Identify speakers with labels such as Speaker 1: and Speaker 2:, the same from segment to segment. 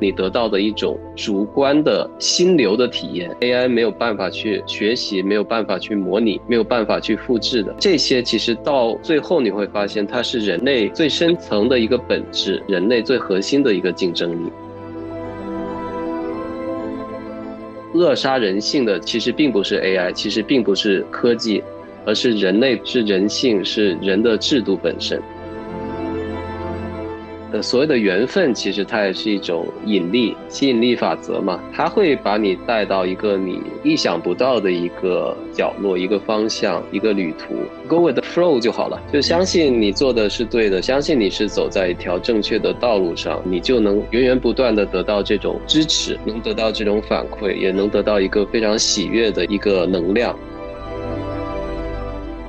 Speaker 1: 你得到的一种主观的心流的体验。AI 没有办法去学习，没有办法去模拟，没有办法去复制的。这些其实到最后你会发现，它是人类最深层的一个本质，人类最核心的一个竞争力。扼杀人性的其实并不是 AI，其实并不是科技，而是人类，是人性，是人的制度本身。呃，所谓的缘分，其实它也是一种引力、吸引力法则嘛，它会把你带到一个你意想不到的一个角落、一个方向、一个旅途。Go with the flow 就好了，就相信你做的是对的，相信你是走在一条正确的道路上，你就能源源不断的得到这种支持，能得到这种反馈，也能得到一个非常喜悦的一个能量。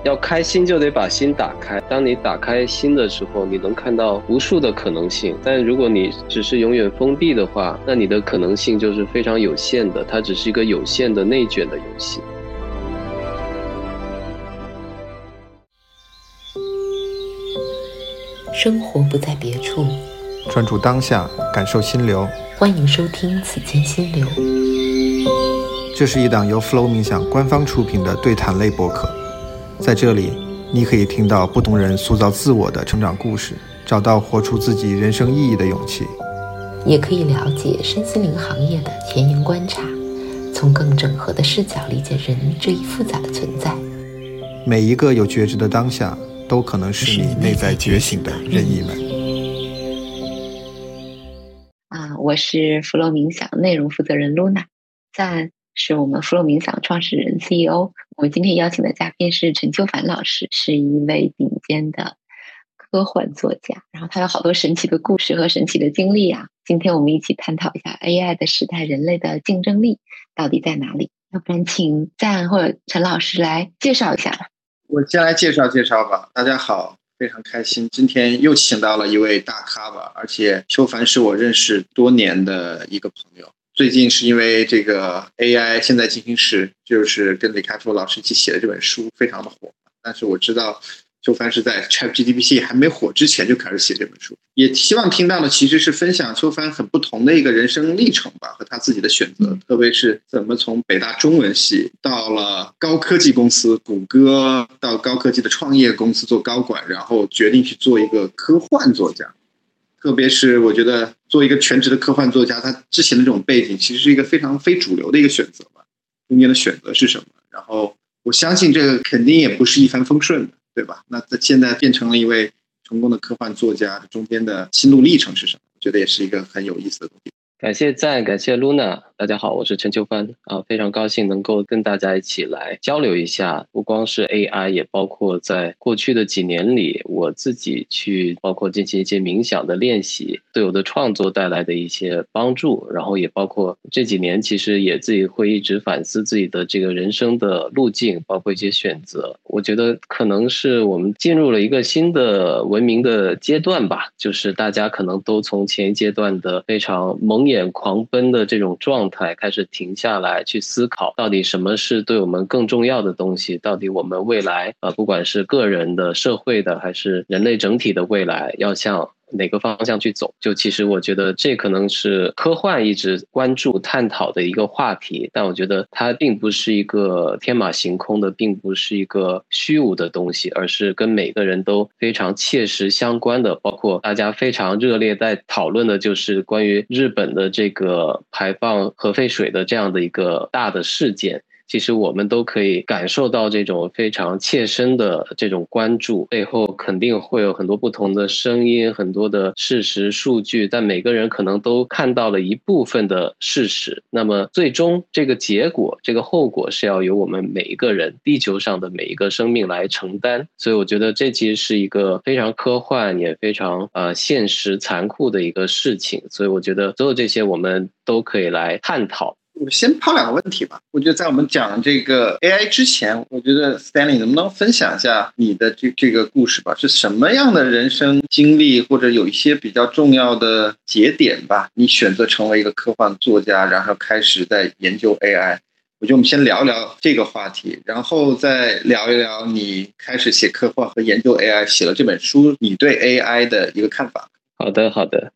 Speaker 1: 要开心就得把心打开。当你打开心的时候，你能看到无数的可能性。但如果你只是永远封闭的话，那你的可能性就是非常有限的。它只是一个有限的内卷的游戏。
Speaker 2: 生活不在别处，
Speaker 3: 专注当下，感受心流。
Speaker 2: 欢迎收听《此间心流》。
Speaker 3: 这是一档由 Flow 冥想官方出品的对谈类播客。在这里，你可以听到不同人塑造自我的成长故事，找到活出自己人生意义的勇气；
Speaker 2: 也可以了解身心灵行业的前沿观察，从更整合的视角理解人这一复杂的存在。
Speaker 3: 每一个有觉知的当下，都可能是你内在觉醒的任意门。
Speaker 4: 啊，我是弗洛冥想内容负责人 Luna，在。是我们 Flow 冥想创始人 CEO。我们今天邀请的嘉宾是陈秋凡老师，是一位顶尖的科幻作家。然后他有好多神奇的故事和神奇的经历啊。今天我们一起探讨一下 AI 的时代，人类的竞争力到底在哪里？要不然请赞或者陈老师来介绍一下吧。
Speaker 5: 我先来介绍介绍吧。大家好，非常开心，今天又请到了一位大咖吧。而且秋凡是我认识多年的一个朋友。最近是因为这个 AI 现在进行时，就是跟李开复老师一起写的这本书非常的火。但是我知道秋帆是在 ChatGPT 还没火之前就开始写这本书，也希望听到的其实是分享秋帆很不同的一个人生历程吧，和他自己的选择，特别是怎么从北大中文系到了高科技公司谷歌，到高科技的创业公司做高管，然后决定去做一个科幻作家。特别是我觉得，做一个全职的科幻作家，他之前的这种背景，其实是一个非常非主流的一个选择吧。中间的选择是什么？然后我相信这个肯定也不是一帆风顺的，对吧？那他现在变成了一位成功的科幻作家，中间的心路历程是什么？我觉得也是一个很有意思的东西。
Speaker 1: 感谢赞，感谢 Luna。大家好，我是陈秋帆啊，非常高兴能够跟大家一起来交流一下，不光是 AI，也包括在过去的几年里，我自己去包括进行一些冥想的练习，对我的创作带来的一些帮助，然后也包括这几年其实也自己会一直反思自己的这个人生的路径，包括一些选择。我觉得可能是我们进入了一个新的文明的阶段吧，就是大家可能都从前一阶段的非常蒙眼狂奔的这种状。才开始停下来，去思考到底什么是对我们更重要的东西？到底我们未来啊，不管是个人的、社会的，还是人类整体的未来，要向。哪个方向去走？就其实我觉得这可能是科幻一直关注探讨的一个话题，但我觉得它并不是一个天马行空的，并不是一个虚无的东西，而是跟每个人都非常切实相关的。包括大家非常热烈在讨论的，就是关于日本的这个排放核废水的这样的一个大的事件。其实我们都可以感受到这种非常切身的这种关注，背后肯定会有很多不同的声音，很多的事实数据，但每个人可能都看到了一部分的事实。那么最终这个结果，这个后果是要由我们每一个人，地球上的每一个生命来承担。所以我觉得这其实是一个非常科幻，也非常呃现实残酷的一个事情。所以我觉得所有这些我们都可以来探讨。
Speaker 5: 我先抛两个问题吧。我觉得在我们讲这个 AI 之前，我觉得 Stanley 能不能分享一下你的这这个故事吧？是什么样的人生经历，或者有一些比较重要的节点吧？你选择成为一个科幻作家，然后开始在研究 AI。我觉得我们先聊一聊这个话题，然后再聊一聊你开始写科幻和研究 AI，写了这本书，你对 AI 的一个看法。
Speaker 1: 好的，好的。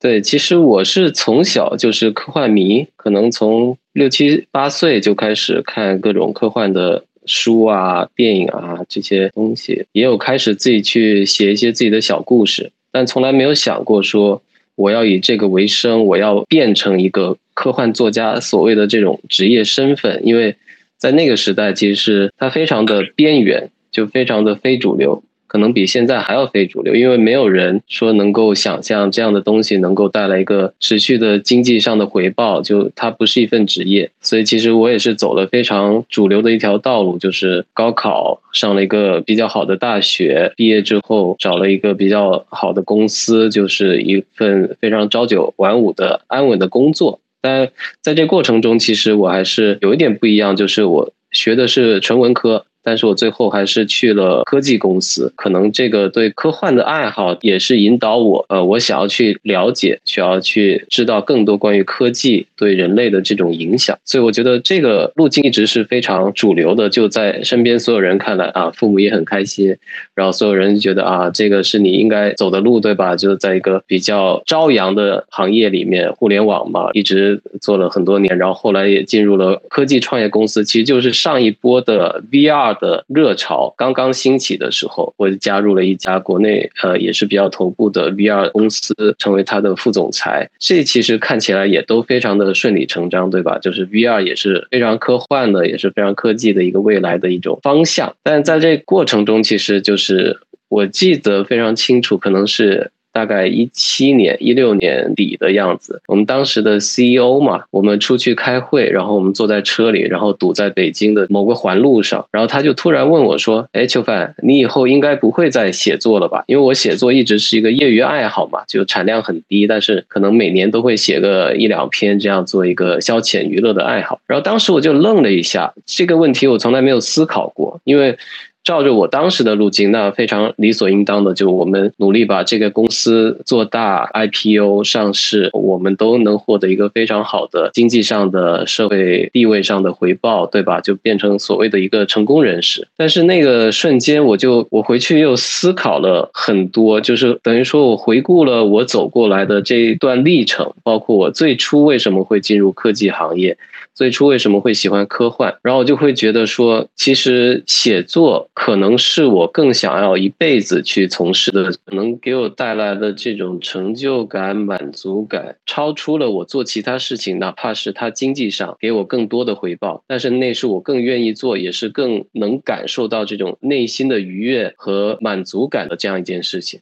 Speaker 1: 对，其实我是从小就是科幻迷，可能从六七八岁就开始看各种科幻的书啊、电影啊这些东西，也有开始自己去写一些自己的小故事，但从来没有想过说我要以这个为生，我要变成一个科幻作家所谓的这种职业身份，因为在那个时代，其实是它非常的边缘，就非常的非主流。可能比现在还要非主流，因为没有人说能够想象这样的东西能够带来一个持续的经济上的回报，就它不是一份职业。所以其实我也是走了非常主流的一条道路，就是高考上了一个比较好的大学，毕业之后找了一个比较好的公司，就是一份非常朝九晚五的安稳的工作。但在这过程中，其实我还是有一点不一样，就是我学的是纯文科。但是我最后还是去了科技公司，可能这个对科幻的爱好也是引导我，呃，我想要去了解，需要去知道更多关于科技对人类的这种影响。所以我觉得这个路径一直是非常主流的，就在身边所有人看来啊，父母也很开心，然后所有人觉得啊，这个是你应该走的路，对吧？就在一个比较朝阳的行业里面，互联网嘛，一直做了很多年，然后后来也进入了科技创业公司，其实就是上一波的 VR。的热潮刚刚兴起的时候，我就加入了一家国内呃也是比较头部的 VR 公司，成为他的副总裁。这其实看起来也都非常的顺理成章，对吧？就是 VR 也是非常科幻的，也是非常科技的一个未来的一种方向。但在这过程中，其实就是我记得非常清楚，可能是。大概一七年、一六年底的样子，我们当时的 CEO 嘛，我们出去开会，然后我们坐在车里，然后堵在北京的某个环路上，然后他就突然问我说：“哎，秋帆，你以后应该不会再写作了吧？因为我写作一直是一个业余爱好嘛，就产量很低，但是可能每年都会写个一两篇，这样做一个消遣娱乐的爱好。”然后当时我就愣了一下，这个问题我从来没有思考过，因为。照着我当时的路径，那非常理所应当的，就我们努力把这个公司做大，IPO 上市，我们都能获得一个非常好的经济上的、社会地位上的回报，对吧？就变成所谓的一个成功人士。但是那个瞬间，我就我回去又思考了很多，就是等于说我回顾了我走过来的这一段历程，包括我最初为什么会进入科技行业。最初为什么会喜欢科幻？然后我就会觉得说，其实写作可能是我更想要一辈子去从事的，能给我带来的这种成就感、满足感，超出了我做其他事情，哪怕是它经济上给我更多的回报，但是那是我更愿意做，也是更能感受到这种内心的愉悦和满足感的这样一件事情。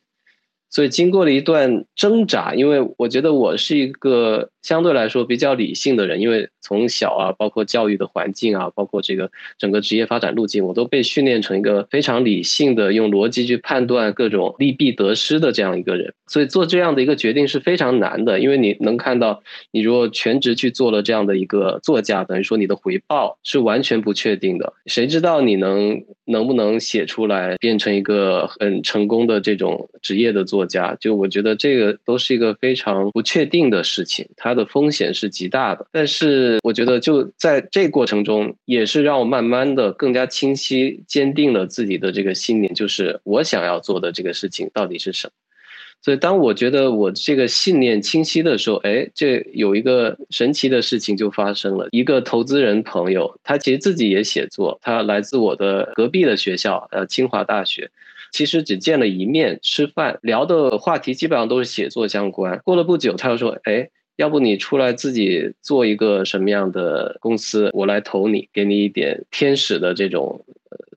Speaker 1: 所以经过了一段挣扎，因为我觉得我是一个相对来说比较理性的人，因为从小啊，包括教育的环境啊，包括这个整个职业发展路径，我都被训练成一个非常理性的，用逻辑去判断各种利弊得失的这样一个人。所以做这样的一个决定是非常难的，因为你能看到，你如果全职去做了这样的一个作家，等于说你的回报是完全不确定的。谁知道你能能不能写出来，变成一个很成功的这种职业的作？家，就我觉得这个都是一个非常不确定的事情，它的风险是极大的。但是我觉得就在这过程中，也是让我慢慢的更加清晰、坚定了自己的这个信念，就是我想要做的这个事情到底是什么。所以当我觉得我这个信念清晰的时候，哎，这有一个神奇的事情就发生了。一个投资人朋友，他其实自己也写作，他来自我的隔壁的学校，呃，清华大学。其实只见了一面，吃饭聊的话题基本上都是写作相关。过了不久，他又说：“哎，要不你出来自己做一个什么样的公司，我来投你，给你一点天使的这种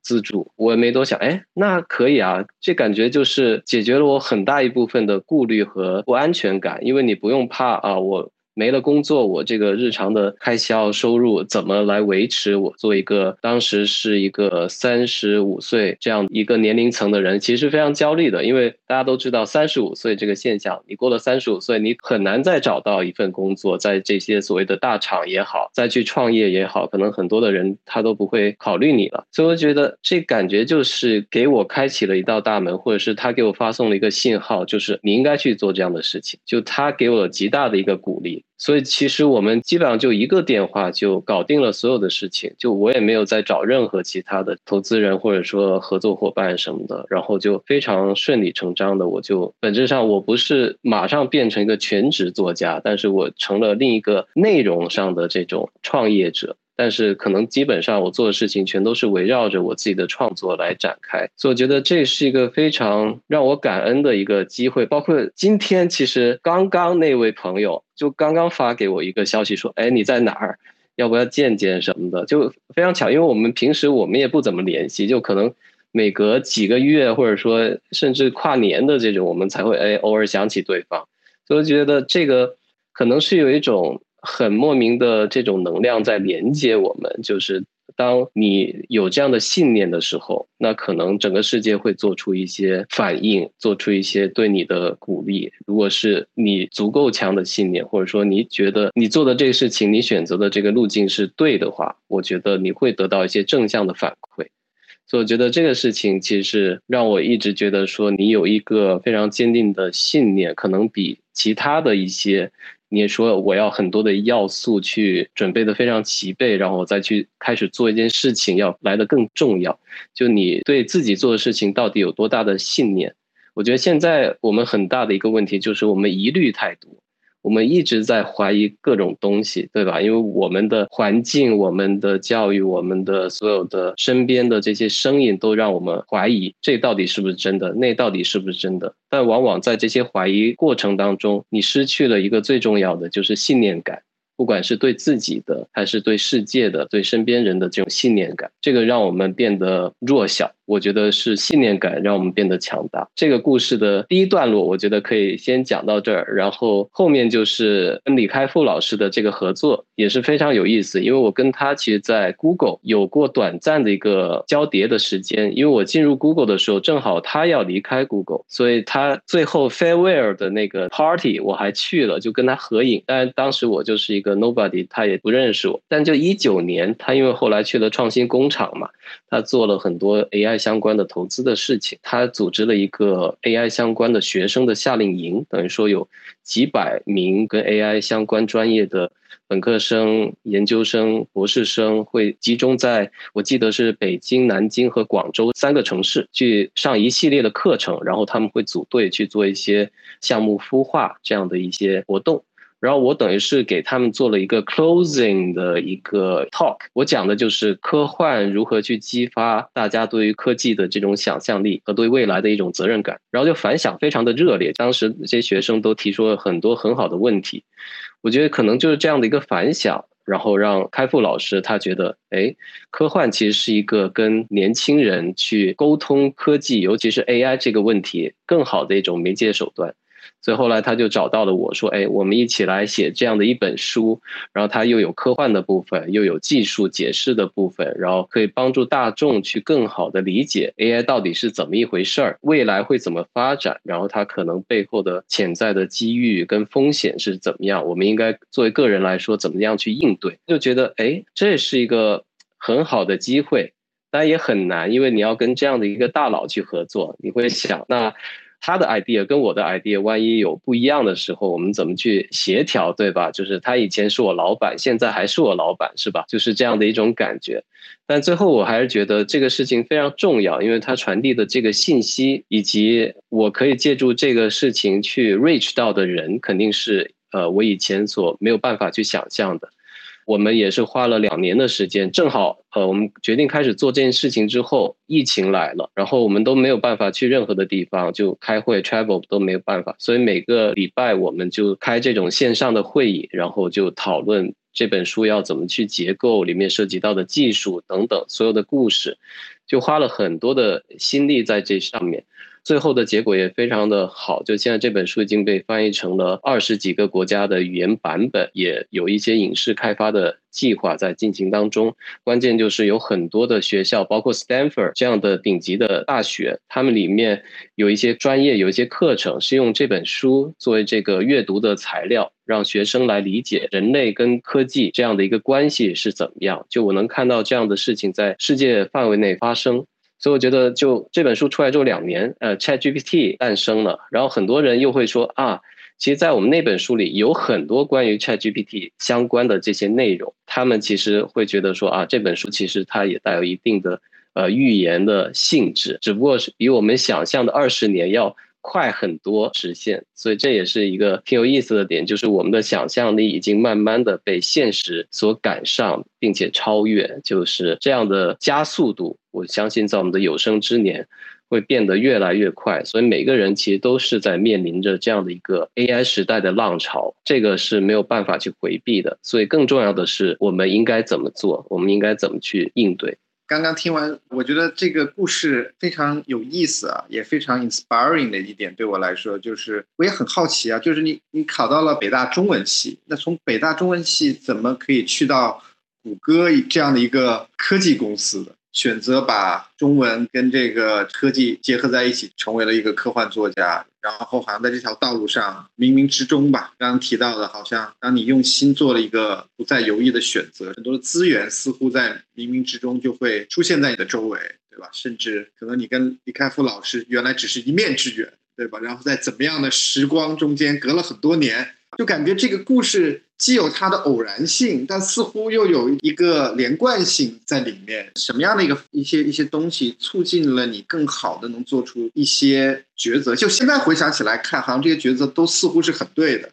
Speaker 1: 资助。”我也没多想，哎，那可以啊，这感觉就是解决了我很大一部分的顾虑和不安全感，因为你不用怕啊，我。没了工作，我这个日常的开销收入怎么来维持？我做一个当时是一个三十五岁这样一个年龄层的人，其实非常焦虑的，因为大家都知道三十五岁这个现象，你过了三十五岁，你很难再找到一份工作，在这些所谓的大厂也好，再去创业也好，可能很多的人他都不会考虑你了。所以我觉得这感觉就是给我开启了一道大门，或者是他给我发送了一个信号，就是你应该去做这样的事情，就他给我极大的一个鼓励。所以其实我们基本上就一个电话就搞定了所有的事情，就我也没有再找任何其他的投资人或者说合作伙伴什么的，然后就非常顺理成章的，我就本质上我不是马上变成一个全职作家，但是我成了另一个内容上的这种创业者。但是可能基本上我做的事情全都是围绕着我自己的创作来展开，所以我觉得这是一个非常让我感恩的一个机会。包括今天，其实刚刚那位朋友就刚刚发给我一个消息说：“哎，你在哪儿？要不要见见什么的？”就非常巧，因为我们平时我们也不怎么联系，就可能每隔几个月或者说甚至跨年的这种，我们才会哎偶尔想起对方。所以我觉得这个可能是有一种。很莫名的这种能量在连接我们，就是当你有这样的信念的时候，那可能整个世界会做出一些反应，做出一些对你的鼓励。如果是你足够强的信念，或者说你觉得你做的这个事情，你选择的这个路径是对的话，我觉得你会得到一些正向的反馈。所以我觉得这个事情其实让我一直觉得说，你有一个非常坚定的信念，可能比其他的一些。你也说我要很多的要素去准备的非常齐备，然后我再去开始做一件事情要来的更重要。就你对自己做的事情到底有多大的信念？我觉得现在我们很大的一个问题就是我们疑虑太多。我们一直在怀疑各种东西，对吧？因为我们的环境、我们的教育、我们的所有的身边的这些声音，都让我们怀疑这到底是不是真的，那到底是不是真的？但往往在这些怀疑过程当中，你失去了一个最重要的，就是信念感。不管是对自己的，还是对世界的、对身边人的这种信念感，这个让我们变得弱小。我觉得是信念感让我们变得强大。这个故事的第一段落，我觉得可以先讲到这儿，然后后面就是跟李开复老师的这个合作也是非常有意思。因为我跟他其实，在 Google 有过短暂的一个交叠的时间。因为我进入 Google 的时候，正好他要离开 Google，所以他最后 farewell 的那个 party 我还去了，就跟他合影。但当时我就是一个 nobody，他也不认识我。但就一九年，他因为后来去了创新工厂嘛，他做了很多 AI。相关的投资的事情，他组织了一个 AI 相关的学生的夏令营，等于说有几百名跟 AI 相关专业的本科生、研究生、博士生，会集中在我记得是北京、南京和广州三个城市去上一系列的课程，然后他们会组队去做一些项目孵化这样的一些活动。然后我等于是给他们做了一个 closing 的一个 talk，我讲的就是科幻如何去激发大家对于科技的这种想象力和对未来的一种责任感，然后就反响非常的热烈。当时这些学生都提出了很多很好的问题，我觉得可能就是这样的一个反响，然后让开复老师他觉得，哎，科幻其实是一个跟年轻人去沟通科技，尤其是 AI 这个问题更好的一种媒介手段。所以后来他就找到了我说：“哎，我们一起来写这样的一本书，然后它又有科幻的部分，又有技术解释的部分，然后可以帮助大众去更好的理解 AI 到底是怎么一回事儿，未来会怎么发展，然后它可能背后的潜在的机遇跟风险是怎么样，我们应该作为个人来说怎么样去应对？就觉得哎，这是一个很好的机会，但也很难，因为你要跟这样的一个大佬去合作，你会想那。”他的 idea 跟我的 idea 万一有不一样的时候，我们怎么去协调，对吧？就是他以前是我老板，现在还是我老板，是吧？就是这样的一种感觉。但最后我还是觉得这个事情非常重要，因为他传递的这个信息，以及我可以借助这个事情去 reach 到的人，肯定是呃我以前所没有办法去想象的。我们也是花了两年的时间，正好呃，我们决定开始做这件事情之后，疫情来了，然后我们都没有办法去任何的地方，就开会 travel 都没有办法，所以每个礼拜我们就开这种线上的会议，然后就讨论这本书要怎么去结构，里面涉及到的技术等等所有的故事，就花了很多的心力在这上面。最后的结果也非常的好，就现在这本书已经被翻译成了二十几个国家的语言版本，也有一些影视开发的计划在进行当中。关键就是有很多的学校，包括 Stanford 这样的顶级的大学，他们里面有一些专业，有一些课程是用这本书作为这个阅读的材料，让学生来理解人类跟科技这样的一个关系是怎么样。就我能看到这样的事情在世界范围内发生。所以我觉得，就这本书出来之后两年，呃，ChatGPT 诞生了，然后很多人又会说啊其实，在我们那本书里有很多关于 ChatGPT 相关的这些内容，他们其实会觉得说啊，这本书其实它也带有一定的呃预言的性质，只不过是比我们想象的二十年要快很多实现。所以这也是一个挺有意思的点，就是我们的想象力已经慢慢的被现实所赶上，并且超越，就是这样的加速度。我相信在我们的有生之年。会变得越来越快，所以每个人其实都是在面临着这样的一个 AI 时代的浪潮，这个是没有办法去回避的。所以更重要的是，我们应该怎么做？我们应该怎么去应对？
Speaker 5: 刚刚听完，我觉得这个故事非常有意思啊，也非常 inspiring 的一点，对我来说就是我也很好奇啊，就是你你考到了北大中文系，那从北大中文系怎么可以去到谷歌这样的一个科技公司的？选择把中文跟这个科技结合在一起，成为了一个科幻作家。然后好像在这条道路上，冥冥之中吧，刚刚提到的，好像当你用心做了一个不再犹豫的选择，很多的资源似乎在冥冥之中就会出现在你的周围，对吧？甚至可能你跟李开复老师原来只是一面之缘，对吧？然后在怎么样的时光中间，隔了很多年。就感觉这个故事既有它的偶然性，但似乎又有一个连贯性在里面。什么样的一个一些一些东西促进了你更好的能做出一些抉择？就现在回想起来看，好像这些抉择都似乎是很对的。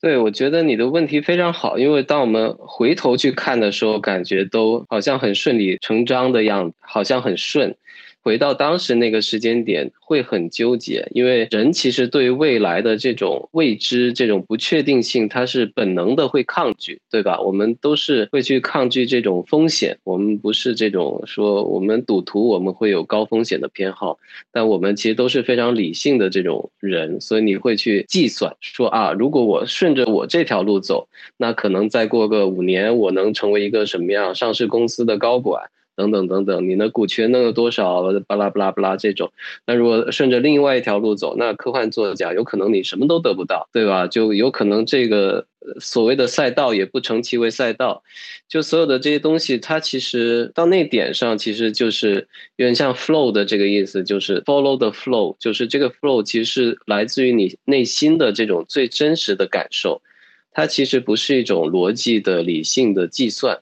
Speaker 1: 对，我觉得你的问题非常好，因为当我们回头去看的时候，感觉都好像很顺理成章的样子，好像很顺。回到当时那个时间点，会很纠结，因为人其实对于未来的这种未知、这种不确定性，他是本能的会抗拒，对吧？我们都是会去抗拒这种风险。我们不是这种说我们赌徒，我们会有高风险的偏好，但我们其实都是非常理性的这种人，所以你会去计算说啊，如果我顺着我这条路走，那可能再过个五年，我能成为一个什么样上市公司的高管。等等等等，你的股权能有多少？巴拉巴拉巴拉这种。那如果顺着另外一条路走，那科幻作家有可能你什么都得不到，对吧？就有可能这个所谓的赛道也不成其为赛道。就所有的这些东西，它其实到那点上，其实就是有点像 flow 的这个意思，就是 follow the flow，就是这个 flow 其实是来自于你内心的这种最真实的感受，它其实不是一种逻辑的理性的计算。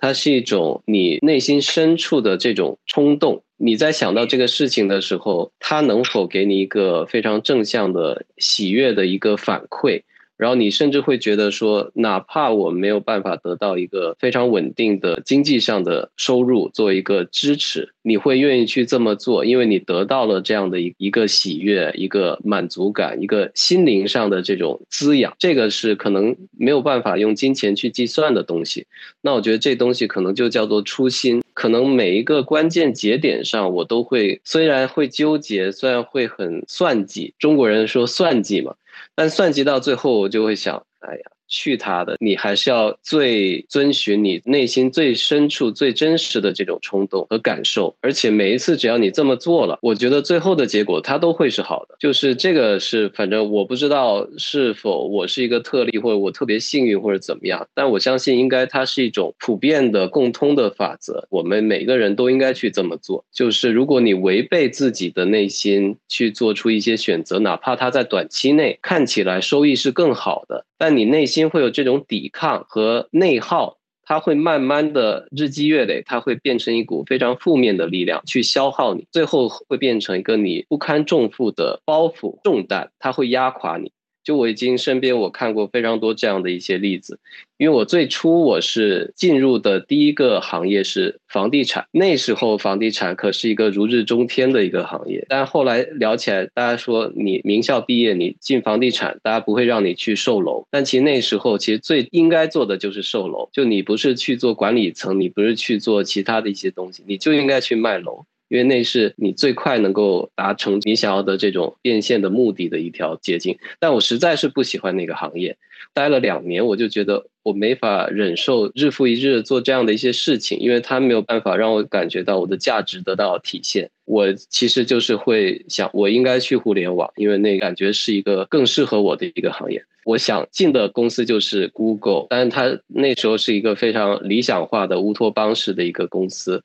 Speaker 1: 它是一种你内心深处的这种冲动，你在想到这个事情的时候，它能否给你一个非常正向的喜悦的一个反馈？然后你甚至会觉得说，哪怕我没有办法得到一个非常稳定的经济上的收入做一个支持，你会愿意去这么做，因为你得到了这样的一一个喜悦、一个满足感、一个心灵上的这种滋养。这个是可能没有办法用金钱去计算的东西。那我觉得这东西可能就叫做初心。可能每一个关键节点上，我都会虽然会纠结，虽然会很算计。中国人说算计嘛。但算计到最后，我就会想，哎呀。去他的，你还是要最遵循你内心最深处最真实的这种冲动和感受，而且每一次只要你这么做了，我觉得最后的结果它都会是好的。就是这个是，反正我不知道是否我是一个特例，或者我特别幸运，或者怎么样，但我相信应该它是一种普遍的共通的法则，我们每个人都应该去这么做。就是如果你违背自己的内心去做出一些选择，哪怕它在短期内看起来收益是更好的。但你内心会有这种抵抗和内耗，它会慢慢的日积月累，它会变成一股非常负面的力量去消耗你，最后会变成一个你不堪重负的包袱重担，它会压垮你。就我已经身边我看过非常多这样的一些例子，因为我最初我是进入的第一个行业是房地产，那时候房地产可是一个如日中天的一个行业，但后来聊起来，大家说你名校毕业你进房地产，大家不会让你去售楼，但其实那时候其实最应该做的就是售楼，就你不是去做管理层，你不是去做其他的一些东西，你就应该去卖楼。因为那是你最快能够达成你想要的这种变现的目的的一条捷径，但我实在是不喜欢那个行业，待了两年，我就觉得我没法忍受日复一日做这样的一些事情，因为它没有办法让我感觉到我的价值得到体现。我其实就是会想，我应该去互联网，因为那感觉是一个更适合我的一个行业。我想进的公司就是 Google，但是它那时候是一个非常理想化的乌托邦式的一个公司。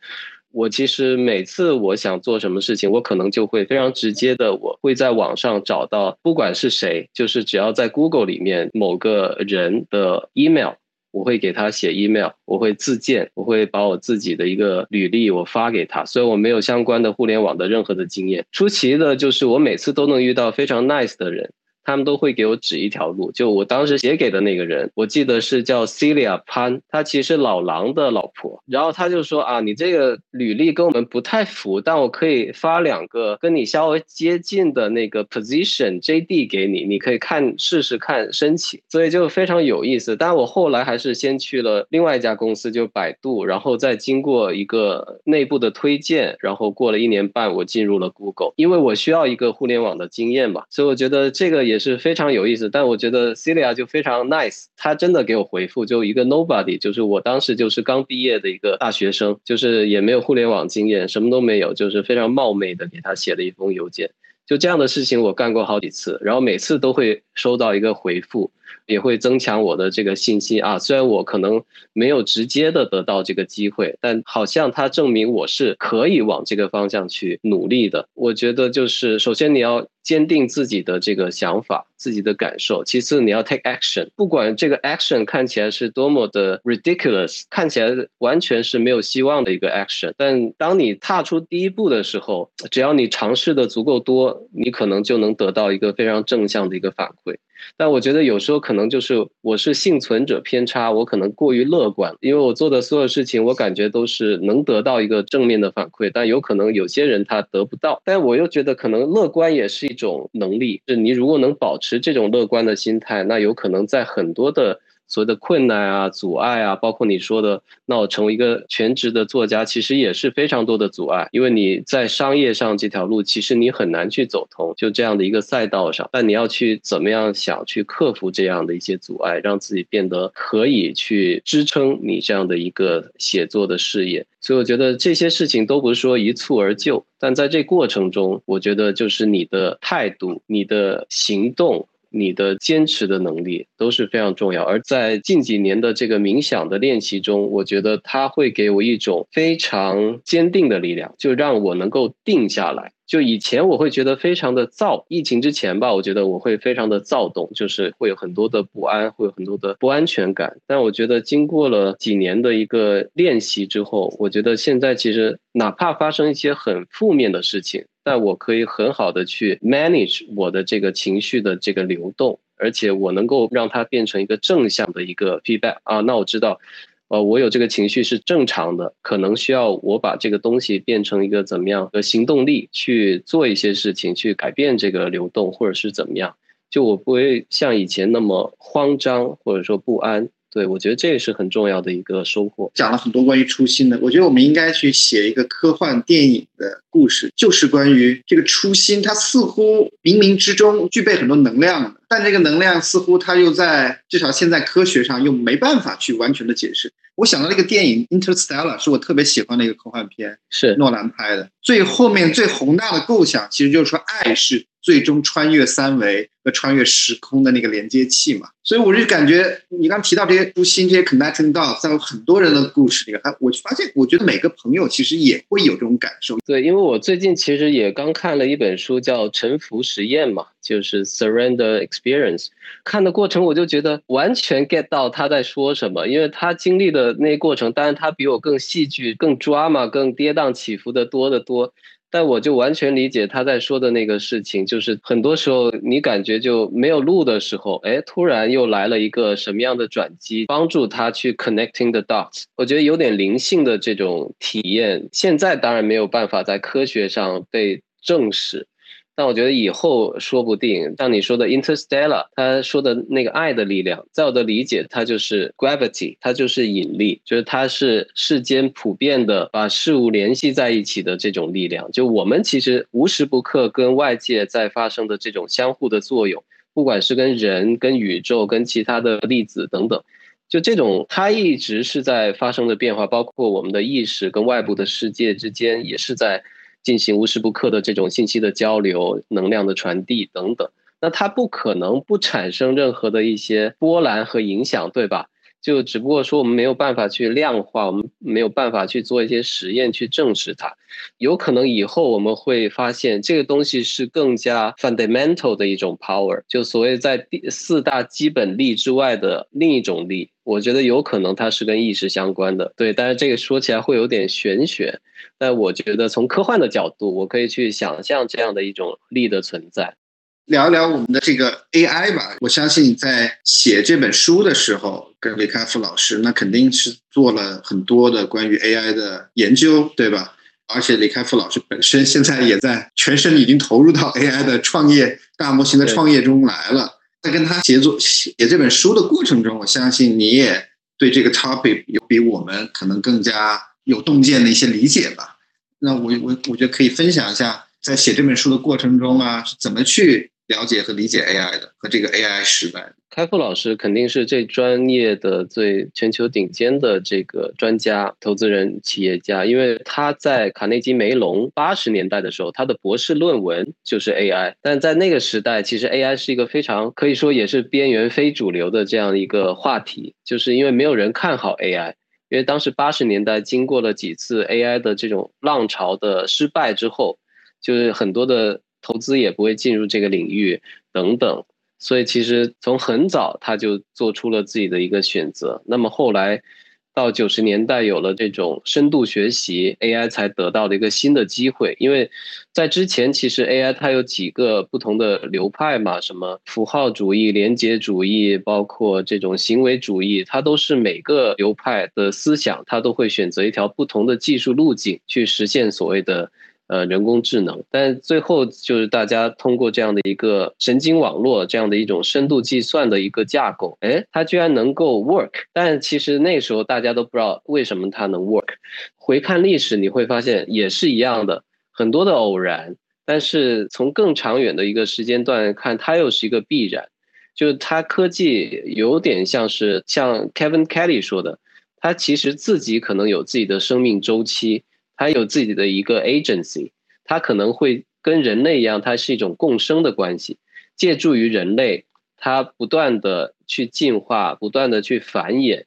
Speaker 1: 我其实每次我想做什么事情，我可能就会非常直接的，我会在网上找到，不管是谁，就是只要在 Google 里面某个人的 email，我会给他写 email，我会自荐，我会把我自己的一个履历我发给他，所以我没有相关的互联网的任何的经验。出奇的就是我每次都能遇到非常 nice 的人。他们都会给我指一条路。就我当时写给的那个人，我记得是叫 Celia 潘，她其实是老狼的老婆。然后他就说啊，你这个履历跟我们不太符，但我可以发两个跟你稍微接近的那个 position JD 给你，你可以看试试看申请。所以就非常有意思。但我后来还是先去了另外一家公司，就百度，然后再经过一个内部的推荐，然后过了一年半，我进入了 Google，因为我需要一个互联网的经验嘛。所以我觉得这个也。也是非常有意思，但我觉得 Celia 就非常 nice，他真的给我回复，就一个 nobody，就是我当时就是刚毕业的一个大学生，就是也没有互联网经验，什么都没有，就是非常冒昧的给他写了一封邮件。就这样的事情我干过好几次，然后每次都会收到一个回复。也会增强我的这个信心啊！虽然我可能没有直接的得到这个机会，但好像它证明我是可以往这个方向去努力的。我觉得就是首先你要坚定自己的这个想法、自己的感受，其次你要 take action。不管这个 action 看起来是多么的 ridiculous，看起来完全是没有希望的一个 action，但当你踏出第一步的时候，只要你尝试的足够多，你可能就能得到一个非常正向的一个反馈。但我觉得有时候可能就是我是幸存者偏差，我可能过于乐观，因为我做的所有事情，我感觉都是能得到一个正面的反馈，但有可能有些人他得不到。但我又觉得可能乐观也是一种能力，是你如果能保持这种乐观的心态，那有可能在很多的。所谓的困难啊、阻碍啊，包括你说的，那我成为一个全职的作家，其实也是非常多的阻碍。因为你在商业上这条路，其实你很难去走通，就这样的一个赛道上。但你要去怎么样想去克服这样的一些阻碍，让自己变得可以去支撑你这样的一个写作的事业。所以我觉得这些事情都不是说一蹴而就，但在这过程中，我觉得就是你的态度、你的行动。你的坚持的能力都是非常重要，而在近几年的这个冥想的练习中，我觉得它会给我一种非常坚定的力量，就让我能够定下来。就以前我会觉得非常的躁，疫情之前吧，我觉得我会非常的躁动，就是会有很多的不安，会有很多的不安全感。但我觉得经过了几年的一个练习之后，我觉得现在其实哪怕发生一些很负面的事情。但我可以很好的去 manage 我的这个情绪的这个流动，而且我能够让它变成一个正向的一个 feedback 啊。那我知道，呃，我有这个情绪是正常的，可能需要我把这个东西变成一个怎么样的行动力去做一些事情，去改变这个流动，或者是怎么样，就我不会像以前那么慌张或者说不安。对，我觉得这也是很重要的一个收获。
Speaker 5: 讲了很多关于初心的，我觉得我们应该去写一个科幻电影的故事，就是关于这个初心。它似乎冥冥之中具备很多能量，但这个能量似乎它又在至少现在科学上又没办法去完全的解释。我想到那个电影《Interstellar》是我特别喜欢的一个科幻片，
Speaker 1: 是
Speaker 5: 诺兰拍的。最后面最宏大的构想，其实就是说爱是。最终穿越三维和穿越时空的那个连接器嘛，所以我就感觉你刚提到这些不新、这些 connecting dots，在很多人的故事里，还我发现，我觉得每个朋友其实也会有这种感受。
Speaker 1: 对，因为我最近其实也刚看了一本书，叫《沉浮实验》嘛，就是 Surrender Experience。看的过程我就觉得完全 get 到他在说什么，因为他经历的那过程，当然他比我更戏剧、更抓嘛、更跌宕起伏的多得多。但我就完全理解他在说的那个事情，就是很多时候你感觉就没有路的时候，哎，突然又来了一个什么样的转机，帮助他去 connecting the dots。我觉得有点灵性的这种体验，现在当然没有办法在科学上被证实。但我觉得以后说不定，像你说的 Interstellar，他说的那个爱的力量，在我的理解，它就是 gravity，它就是引力，就是它是世间普遍的把事物联系在一起的这种力量。就我们其实无时不刻跟外界在发生的这种相互的作用，不管是跟人、跟宇宙、跟其他的粒子等等，就这种它一直是在发生的变化，包括我们的意识跟外部的世界之间也是在。进行无时不刻的这种信息的交流、能量的传递等等，那它不可能不产生任何的一些波澜和影响，对吧？就只不过说我们没有办法去量化，我们没有办法去做一些实验去证实它。有可能以后我们会发现这个东西是更加 fundamental 的一种 power，就所谓在第四大基本力之外的另一种力。我觉得有可能它是跟意识相关的，对。但是这个说起来会有点玄学，但我觉得从科幻的角度，我可以去想象这样的一种力的存在。
Speaker 5: 聊一聊我们的这个 AI 吧。我相信你在写这本书的时候，跟李开复老师那肯定是做了很多的关于 AI 的研究，对吧？而且李开复老师本身现在也在全身已经投入到 AI 的创业、大模型的创业中来了。在跟他协作写这本书的过程中，我相信你也对这个 topic 有比我们可能更加有洞见的一些理解吧。那我我我觉得可以分享一下，在写这本书的过程中啊，是怎么去。了解和理解 AI 的和这个 AI 时代，
Speaker 1: 开复老师肯定是最专业的、最全球顶尖的这个专家、投资人、企业家，因为他在卡内基梅隆八十年代的时候，他的博士论文就是 AI。但在那个时代，其实 AI 是一个非常可以说也是边缘、非主流的这样一个话题，就是因为没有人看好 AI，因为当时八十年代经过了几次 AI 的这种浪潮的失败之后，就是很多的。投资也不会进入这个领域，等等，所以其实从很早他就做出了自己的一个选择。那么后来到九十年代有了这种深度学习 AI，才得到了一个新的机会。因为在之前，其实 AI 它有几个不同的流派嘛，什么符号主义、连结主义，包括这种行为主义，它都是每个流派的思想，它都会选择一条不同的技术路径去实现所谓的。呃，人工智能，但最后就是大家通过这样的一个神经网络，这样的一种深度计算的一个架构，哎，它居然能够 work。但其实那时候大家都不知道为什么它能 work。回看历史，你会发现也是一样的，很多的偶然。但是从更长远的一个时间段看，它又是一个必然。就是它科技有点像是像 Kevin Kelly 说的，它其实自己可能有自己的生命周期。它有自己的一个 agency，它可能会跟人类一样，它是一种共生的关系，借助于人类，它不断的去进化，不断的去繁衍，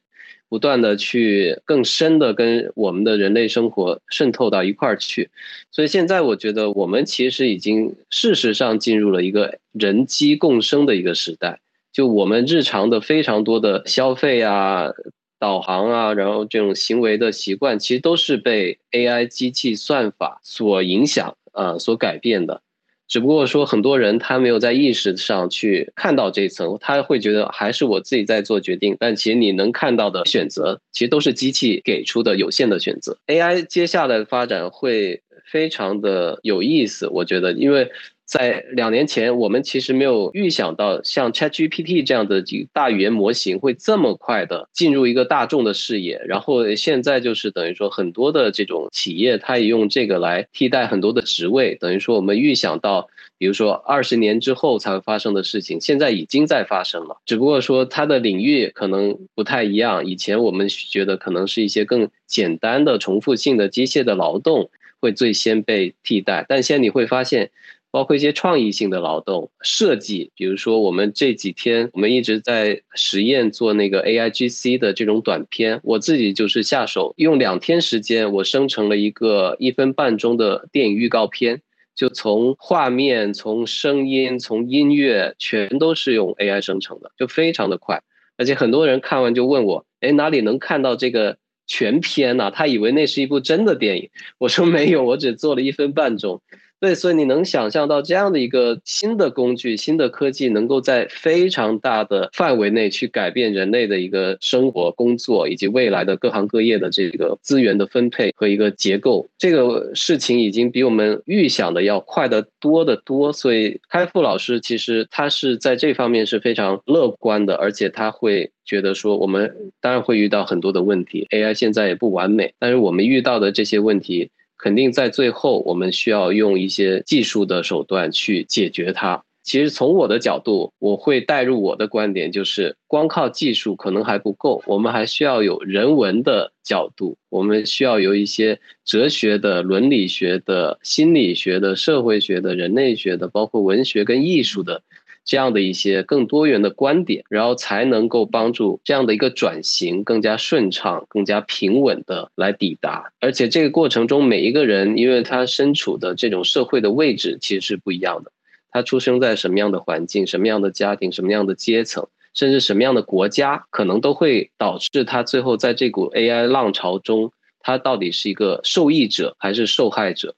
Speaker 1: 不断的去更深的跟我们的人类生活渗透到一块儿去。所以现在我觉得我们其实已经事实上进入了一个人机共生的一个时代，就我们日常的非常多的消费啊。导航啊，然后这种行为的习惯，其实都是被 AI 机器算法所影响，呃，所改变的。只不过说，很多人他没有在意识上去看到这一层，他会觉得还是我自己在做决定。但其实你能看到的选择，其实都是机器给出的有限的选择。AI 接下来的发展会非常的有意思，我觉得，因为。在两年前，我们其实没有预想到像 ChatGPT 这样的大语言模型会这么快的进入一个大众的视野。然后现在就是等于说，很多的这种企业，它也用这个来替代很多的职位。等于说，我们预想到，比如说二十年之后才会发生的事情，现在已经在发生了。只不过说它的领域可能不太一样。以前我们觉得可能是一些更简单的、重复性的机械的劳动会最先被替代，但现在你会发现。包括一些创意性的劳动设计，比如说我们这几天我们一直在实验做那个 A I G C 的这种短片，我自己就是下手用两天时间，我生成了一个一分半钟的电影预告片，就从画面、从声音、从音乐，全都是用 A I 生成的，就非常的快。而且很多人看完就问我，哎，哪里能看到这个全片呢？他以为那是一部真的电影。我说没有，我只做了一分半钟。对，所以你能想象到这样的一个新的工具、新的科技，能够在非常大的范围内去改变人类的一个生活、工作以及未来的各行各业的这个资源的分配和一个结构。这个事情已经比我们预想的要快得多得多。所以，开复老师其实他是在这方面是非常乐观的，而且他会觉得说，我们当然会遇到很多的问题，AI 现在也不完美，但是我们遇到的这些问题。肯定在最后，我们需要用一些技术的手段去解决它。其实从我的角度，我会带入我的观点，就是光靠技术可能还不够，我们还需要有人文的角度，我们需要有一些哲学的、伦理学的、心理学的、社会学的、人类学的，包括文学跟艺术的这样的一些更多元的观点，然后才能够帮助这样的一个转型更加顺畅、更加平稳的来抵达。而且这个过程中，每一个人因为他身处的这种社会的位置其实是不一样的，他出生在什么样的环境、什么样的家庭、什么样的阶层。甚至什么样的国家，可能都会导致他最后在这股 AI 浪潮中，他到底是一个受益者还是受害者？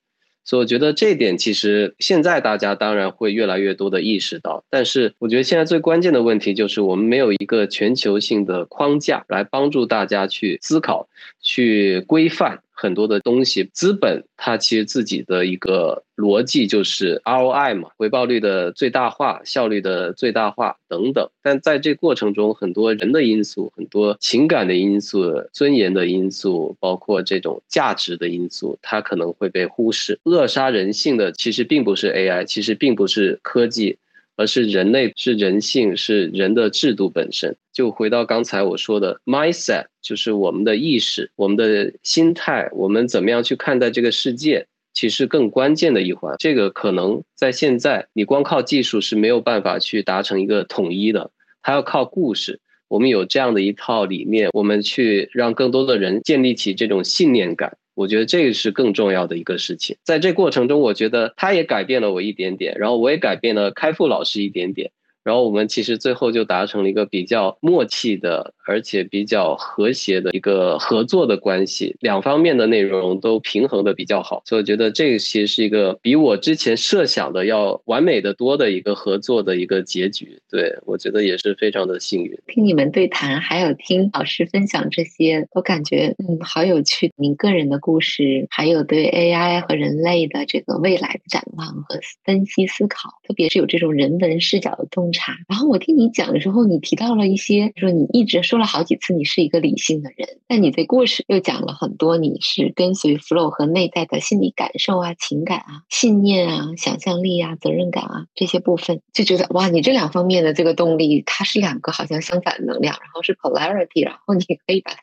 Speaker 1: 所以我觉得这一点其实现在大家当然会越来越多的意识到，但是我觉得现在最关键的问题就是我们没有一个全球性的框架来帮助大家去思考、去规范。很多的东西，资本它其实自己的一个逻辑就是 ROI 嘛，回报率的最大化、效率的最大化等等。但在这过程中，很多人的因素、很多情感的因素、尊严的因素，包括这种价值的因素，它可能会被忽视。扼杀人性的其实并不是 AI，其实并不是科技。而是人类，是人性，是人的制度本身。就回到刚才我说的 mindset，就是我们的意识、我们的心态，我们怎么样去看待这个世界，其实更关键的一环。这个可能在现在，你光靠技术是没有办法去达成一个统一的，还要靠故事。我们有这样的一套理念，我们去让更多的人建立起这种信念感。我觉得这个是更重要的一个事情，在这过程中，我觉得他也改变了我一点点，然后我也改变了开复老师一点点。然后我们其实最后就达成了一个比较默契的，而且比较和谐的一个合作的关系，两方面的内容都平衡的比较好，所以我觉得这个其实是一个比我之前设想的要完美的多的一个合作的一个结局。对我觉得也是非常的幸运。
Speaker 4: 听你们对谈，还有听老师分享这些，我感觉嗯好有趣。您个人的故事，还有对 AI 和人类的这个未来的展望和分析思考，特别是有这种人文视角的洞。察。然后我听你讲的时候，你提到了一些，说你一直说了好几次你是一个理性的人，但你的故事又讲了很多，你是跟随 flow 和内在的心理感受啊、情感啊、信念啊、想象力啊、责任感啊这些部分，就觉得哇，你这两方面的这个动力，它是两个好像相反的能量，然后是 polarity，然后你可以把它。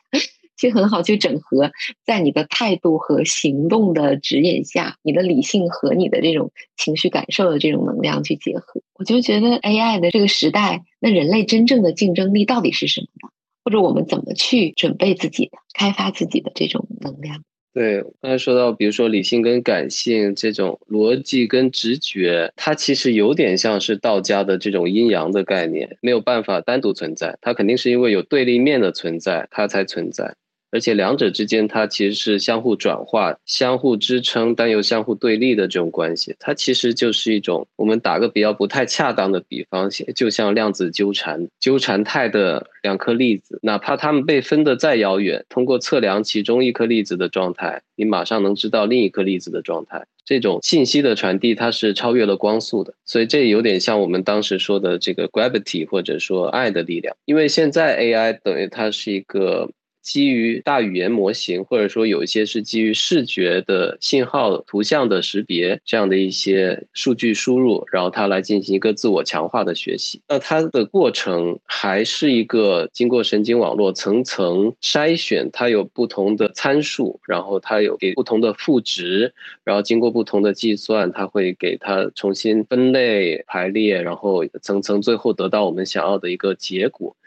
Speaker 4: 去很好去整合，在你的态度和行动的指引下，你的理性和你的这种情绪感受的这种能量去结合，我就觉得 AI 的这个时代，那人类真正的竞争力到底是什么呢？或者我们怎么去准备自己的、开发自己的这种能量？
Speaker 1: 对，刚才说到，比如说理性跟感性这种逻辑跟直觉，它其实有点像是道家的这种阴阳的概念，没有办法单独存在，它肯定是因为有对立面的存在，它才存在。而且两者之间，它其实是相互转化、相互支撑，但又相互对立的这种关系。它其实就是一种，我们打个比较不太恰当的比方，就像量子纠缠、纠缠态的两颗粒子，哪怕它们被分得再遥远，通过测量其中一颗粒子的状态，你马上能知道另一颗粒子的状态。这种信息的传递，它是超越了光速的。所以这有点像我们当时说的这个 gravity，或者说爱的力量。因为现在 AI 等于它是一个。基于大语言模型，或者说有一些是基于视觉的信号、图像的识别这样的一些数据输入，然后它来进行一个自我强化的学习。那它的过程还是一个经过神经网络层层筛选，它有不同的参数，然后它有给不同的赋值，然后经过不同的计算，它会给它重新分类排列，然后层层最后得到我们想要的一个结果。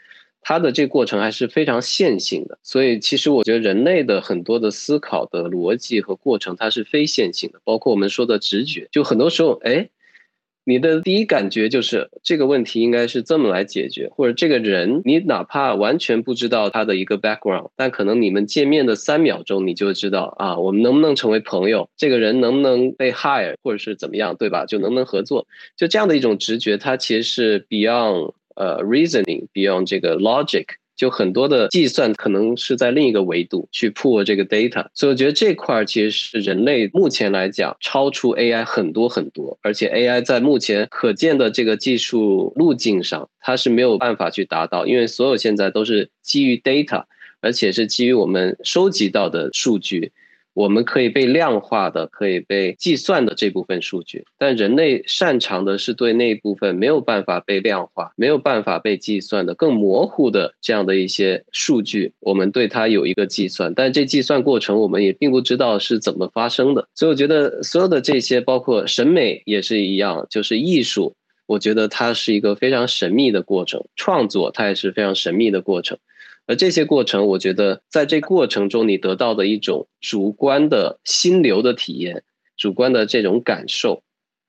Speaker 1: 它的这个过程还是非常线性的，所以其实我觉得人类的很多的思考的逻辑和过程，它是非线性的。包括我们说的直觉，就很多时候，哎，你的第一感觉就是这个问题应该是这么来解决，或者这个人，你哪怕完全不知道他的一个 background，但可能你们见面的三秒钟，你就知道啊，我们能不能成为朋友？这个人能不能被 hire，或者是怎么样，对吧？就能不能合作？就这样的一种直觉，它其实是 beyond。呃，reasoning beyond 这个 logic，就很多的计算可能是在另一个维度去 pull 这个 data，所以我觉得这块其实是人类目前来讲超出 AI 很多很多，而且 AI 在目前可见的这个技术路径上，它是没有办法去达到，因为所有现在都是基于 data，而且是基于我们收集到的数据。我们可以被量化的、可以被计算的这部分数据，但人类擅长的是对那部分没有办法被量化、没有办法被计算的更模糊的这样的一些数据，我们对它有一个计算，但这计算过程我们也并不知道是怎么发生的。所以我觉得所有的这些，包括审美也是一样，就是艺术。我觉得它是一个非常神秘的过程，创作它也是非常神秘的过程。而这些过程，我觉得在这过程中你得到的一种主观的心流的体验，主观的这种感受，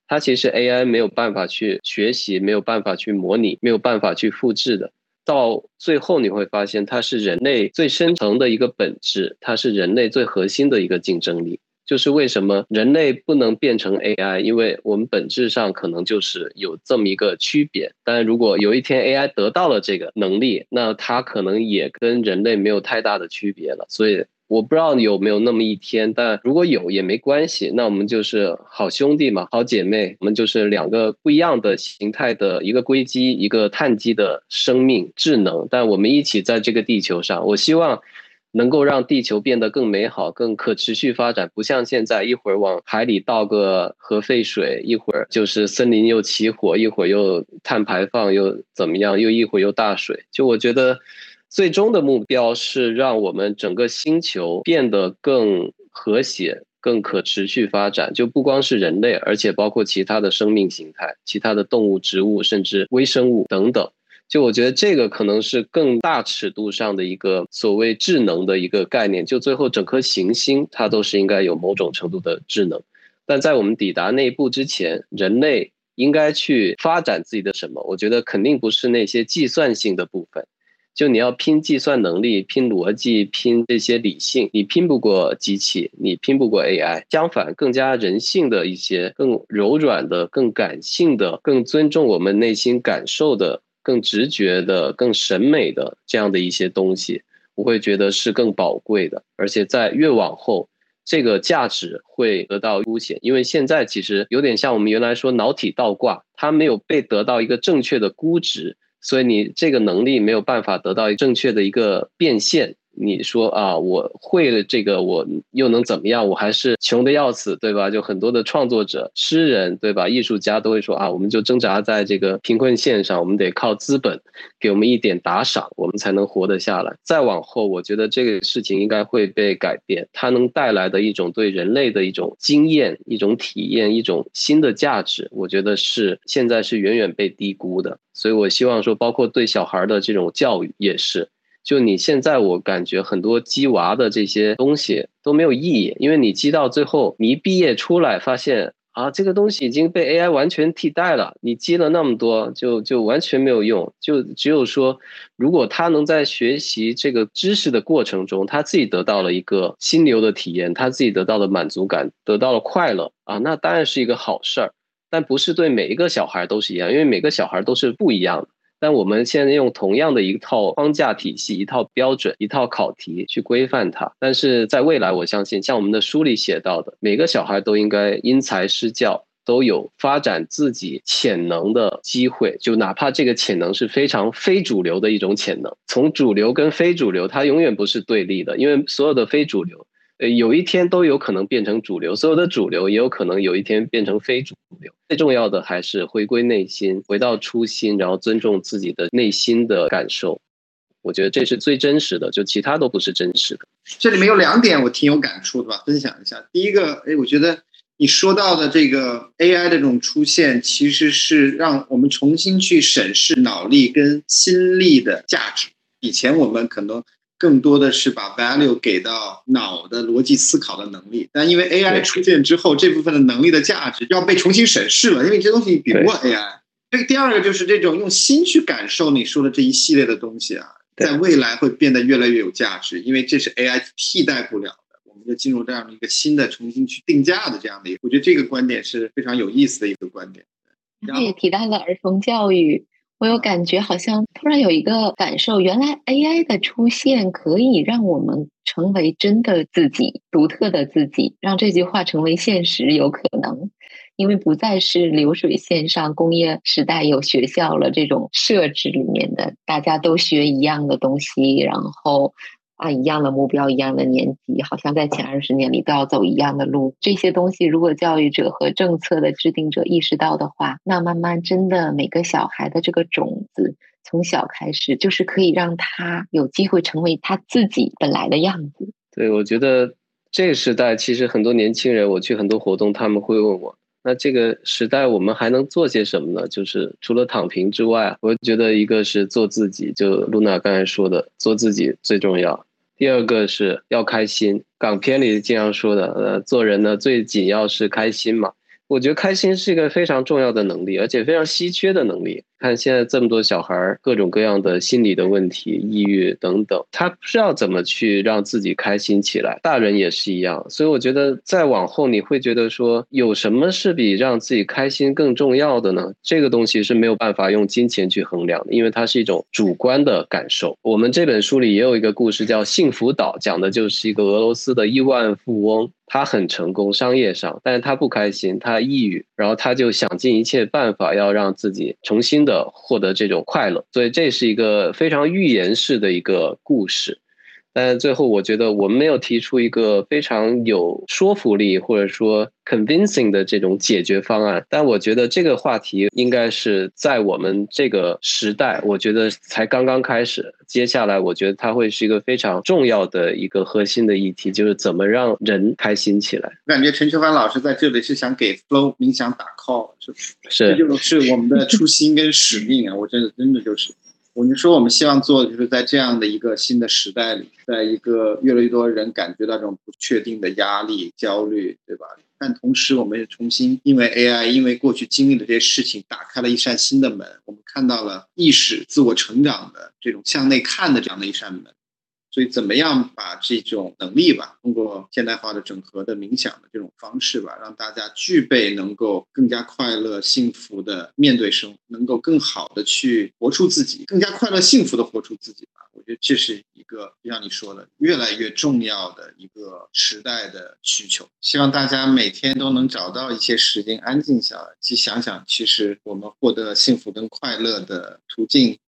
Speaker 1: 它其实 AI 没有办法去学习，没有办法去模拟，没有办法去复制的。到最后你会发现，它是人类最深层的一个本质，它是人类最核心的一个竞争力。就是为什么人类不能变成 AI？因为我们本质上可能就是有这么一个区别。但如果有一天 AI 得到了这个能力，那它可能也跟人类没有太大的区别了。所以我不知道有没有那么一天，但如果有也没关系。那我们就是好兄弟嘛，好姐妹，我们就是两个不一样的形态的一个硅基，一个碳基的生命智能，但我们一起在这个地球上。我希望。能够让地球变得更美好、更可持续发展，不像现在一会儿往海里倒个核废水，一会儿就是森林又起火，一会儿又碳排放又怎么样，又一会儿又大水。就我觉得，最终的目标是让我们整个星球变得更和谐、更可持续发展。就不光是人类，而且包括其他的生命形态、其他的动物、植物，甚至微生物等等。就我觉得这个可能是更大尺度上的一个所谓智能的一个概念，就最后整颗行星它都是应该有某种程度的智能，但在我们抵达那一步之前，人类应该去发展自己的什么？我觉得肯定不是那些计算性的部分，就你要拼计算能力、拼逻辑、拼这些理性，你拼不过机器，你拼不过 AI。相反，更加人性的一些、更柔软的、更感性的、更尊重我们内心感受的。更直觉的、更审美的这样的一些东西，我会觉得是更宝贵的，而且在越往后，这个价值会得到凸显。因为现在其实有点像我们原来说脑体倒挂，它没有被得到一个正确的估值，所以你这个能力没有办法得到正确的一个变现。你说啊，我会了这个，我又能怎么样？我还是穷的要死，对吧？就很多的创作者、诗人，对吧？艺术家都会说啊，我们就挣扎在这个贫困线上，我们得靠资本给我们一点打赏，我们才能活得下来。再往后，我觉得这个事情应该会被改变，它能带来的一种对人类的一种经验、一种体验、一种新的价值，我觉得是现在是远远被低估的。所以我希望说，包括对小孩的这种教育也是。就你现在，我感觉很多鸡娃的这些东西都没有意义，因为你鸡到最后，你一毕业出来发现啊，这个东西已经被 AI 完全替代了。你积了那么多，就就完全没有用。就只有说，如果他能在学习这个知识的过程中，他自己得到了一个心流的体验，他自己得到了满足感，得到了快乐啊，那当然是一个好事儿。但不是对每一个小孩都是一样，因为每个小孩都是不一样的。但我们现在用同样的一套框架体系、一套标准、一套考题去规范它，但是在未来，我相信像我们的书里写到的，每个小孩都应该因材施教，都有发展自己潜能的机会，就哪怕这个潜能是非常非主流的一种潜能。从主流跟非主流，它永远不是对立的，因为所有的非主流。有一天都有可能变成主流，所有的主流也有可能有一天变成非主流。最重要的还是回归内心，回到初心，然后尊重自己的内心的感受。我觉得这是最真实的，就其他都不是真实的。
Speaker 5: 这里面有两点我挺有感触的吧，分享一下。第一个，哎，我觉得你说到的这个 AI 的这种出现，其实是让我们重新去审视脑力跟心力的价值。以前我们可能。更多的是把 value 给到脑的逻辑思考的能力，但因为 AI 出现之后，这部分的能力的价值要被重新审视了，因为这东西比不过 AI。这个第二个就是这种用心去感受你说的这一系列的东西啊，在未来会变得越来越有价值，因为这是 AI 替代不了的。我们就进入这样的一个新的重新去定价的这样的一个，我觉得这个观点是非常有意思的一个观点。
Speaker 4: 然后也提到了儿童教育。我有感觉，好像突然有一个感受，原来 AI 的出现可以让我们成为真的自己、独特的自己，让这句话成为现实，有可能，因为不再是流水线上工业时代有学校了这种设置里面的，大家都学一样的东西，然后。啊，一样的目标，一样的年纪，好像在前二十年里都要走一样的路。这些东西，如果教育者和政策的制定者意识到的话，那慢慢真的每个小孩的这个种子，从小开始就是可以让他有机会成为他自己本来的样子。
Speaker 1: 对，我觉得这个时代其实很多年轻人，我去很多活动，他们会问我，那这个时代我们还能做些什么呢？就是除了躺平之外，我觉得一个是做自己，就露娜刚才说的，做自己最重要。第二个是要开心，港片里经常说的，呃，做人呢最紧要是开心嘛。我觉得开心是一个非常重要的能力，而且非常稀缺的能力。看现在这么多小孩儿，各种各样的心理的问题，抑郁等等，他不知道怎么去让自己开心起来。大人也是一样，所以我觉得再往后，你会觉得说，有什么是比让自己开心更重要的呢？这个东西是没有办法用金钱去衡量的，因为它是一种主观的感受。我们这本书里也有一个故事叫《幸福岛》，讲的就是一个俄罗斯的亿万富翁，他很成功商业上，但是他不开心，他抑郁，然后他就想尽一切办法要让自己重新的。获得这种快乐，所以这是一个非常寓言式的一个故事。但是最后，我觉得我们没有提出一个非常有说服力或者说 convincing 的这种解决方案。但我觉得这个话题应该是在我们这个时代，我觉得才刚刚开始。接下来，我觉得它会是一个非常重要的一个核心的议题，就是怎么让人开心起来。
Speaker 5: 我感觉陈秋帆老师在这里是想给 Flow 冥想打 call，是不是？
Speaker 1: 是，
Speaker 5: 这就是我们的初心跟使命啊！我真的，真的就是。我们说，我们希望做的就是在这样的一个新的时代里，在一个越来越多人感觉到这种不确定的压力、焦虑，对吧？但同时，我们也重新因为 AI，因为过去经历的这些事情，打开了一扇新的门。我们看到了意识、自我成长的这种向内看的这样的一扇门。所以，怎么样把这种能力吧，通过现代化的整合的冥想的这种方式吧，让大家具备能够更加快乐、幸福的面对生活，能够更好的去活出自己，更加快乐、幸福的活出自己吧。我觉得这是一个，就像你说的，越来越重要的一个时代的需求。希望大家每天都能找到一些时间，安静下来，去想想，其实我们获得幸福跟快乐的途径。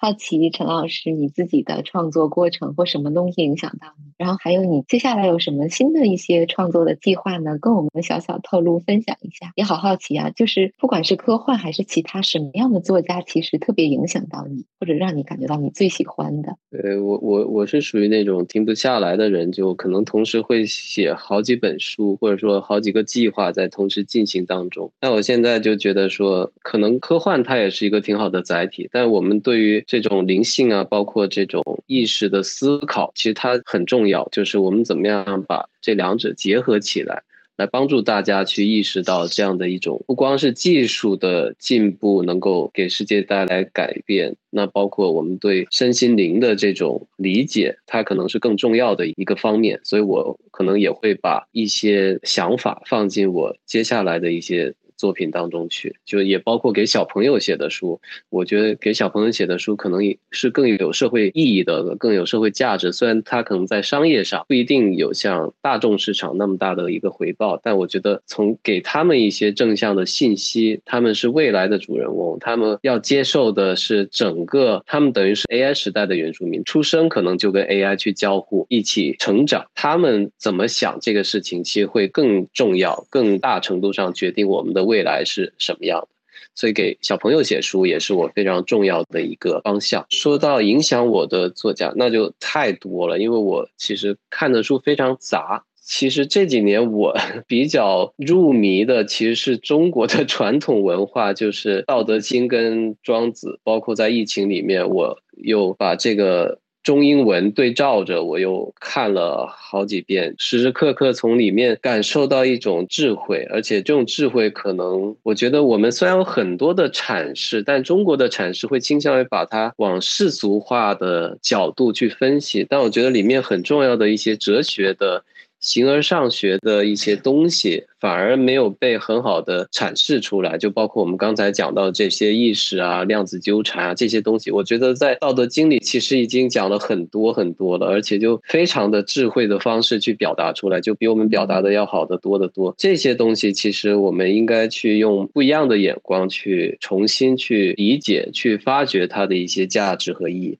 Speaker 4: 好奇陈老师，你自己的创作过程或什么东西影响到你？然后还有你接下来有什么新的一些创作的计划呢？跟我们小小透露分享一下。也好好奇啊，就是不管是科幻还是其他什么样的作家，其实特别影响到你，或者让你感觉到你最喜欢的。
Speaker 1: 呃，我我我是属于那种停不下来的人，就可能同时会写好几本书，或者说好几个计划在同时进行当中。那我现在就觉得说，可能科幻它也是一个挺好的载体，但我们对于这种灵性啊，包括这种意识的思考，其实它很重要。就是我们怎么样把这两者结合起来，来帮助大家去意识到这样的一种，不光是技术的进步能够给世界带来改变，那包括我们对身心灵的这种理解，它可能是更重要的一个方面。所以我可能也会把一些想法放进我接下来的一些。作品当中去，就也包括给小朋友写的书。我觉得给小朋友写的书可能是更有社会意义的，更有社会价值。虽然它可能在商业上不一定有像大众市场那么大的一个回报，但我觉得从给他们一些正向的信息，他们是未来的主人翁，他们要接受的是整个，他们等于是 AI 时代的原住民，出生可能就跟 AI 去交互，一起成长。他们怎么想这个事情，其实会更重要，更大程度上决定我们的。未来是什么样的？所以给小朋友写书也是我非常重要的一个方向。说到影响我的作家，那就太多了，因为我其实看的书非常杂。其实这几年我 比较入迷的其实是中国的传统文化，就是《道德经》跟《庄子》，包括在疫情里面，我又把这个。中英文对照着，我又看了好几遍，时时刻刻从里面感受到一种智慧，而且这种智慧可能，我觉得我们虽然有很多的阐释，但中国的阐释会倾向于把它往世俗化的角度去分析，但我觉得里面很重要的一些哲学的。形而上学的一些东西反而没有被很好的阐释出来，就包括我们刚才讲到这些意识啊、量子纠缠啊这些东西，我觉得在《道德经》里其实已经讲了很多很多了，而且就非常的智慧的方式去表达出来，就比我们表达的要好的多得多。这些东西其实我们应该去用不一样的眼光去重新去理解、去发掘它的一些价值和意义。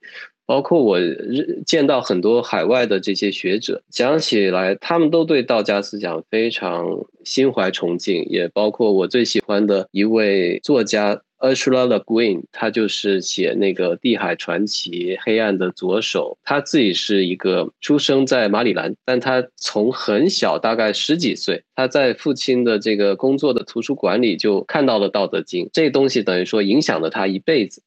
Speaker 1: 包括我见到很多海外的这些学者，讲起来他们都对道家思想非常心怀崇敬，也包括我最喜欢的一位作家 Ursula Le Guin，他就是写那个《地海传奇》《黑暗的左手》，他自己是一个出生在马里兰，但他从很小，大概十几岁，他在父亲的这个工作的图书馆里就看到了《道德经》，这东西等于说影响了他一辈子。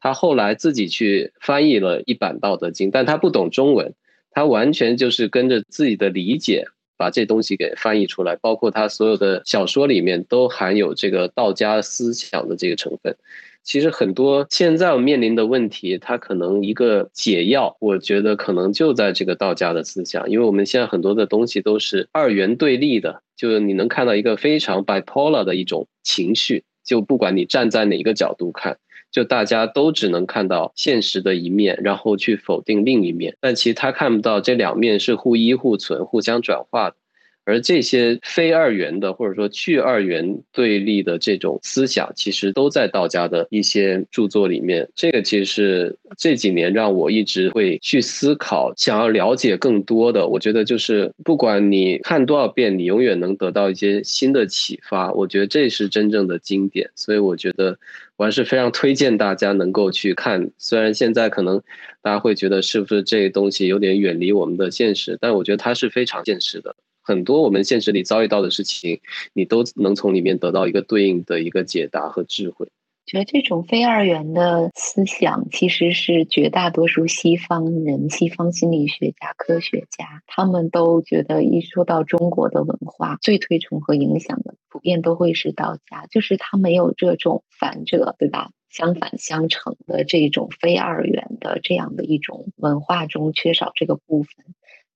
Speaker 1: 他后来自己去翻译了一版《道德经》，但他不懂中文，他完全就是跟着自己的理解。把这东西给翻译出来，包括他所有的小说里面都含有这个道家思想的这个成分。其实很多现在我面临的问题，它可能一个解药，我觉得可能就在这个道家的思想。因为我们现在很多的东西都是二元对立的，就是你能看到一个非常 bipolar 的一种情绪，就不管你站在哪一个角度看。就大家都只能看到现实的一面，然后去否定另一面，但其实他看不到这两面是互依互存、互相转化的。而这些非二元的，或者说去二元对立的这种思想，其实都在道家的一些著作里面。这个其实是这几年让我一直会去思考，想要了解更多的。我觉得就是不管你看多少遍，你永远能得到一些新的启发。我觉得这是真正的经典。所以我觉得我还是非常推荐大家能够去看。虽然现在可能大家会觉得是不是这东西有点远离我们的现实，但我觉得它是非常现实的。很多我们现实里遭遇到的事情，你都能从里面得到一个对应的一个解答和智慧。
Speaker 4: 觉得这种非二元的思想，其实是绝大多数西方人、西方心理学家、科学家，他们都觉得一说到中国的文化，最推崇和影响的，普遍都会是道家，就是他没有这种反者，对吧？相反相成的这种非二元的这样的一种文化中，缺少这个部分。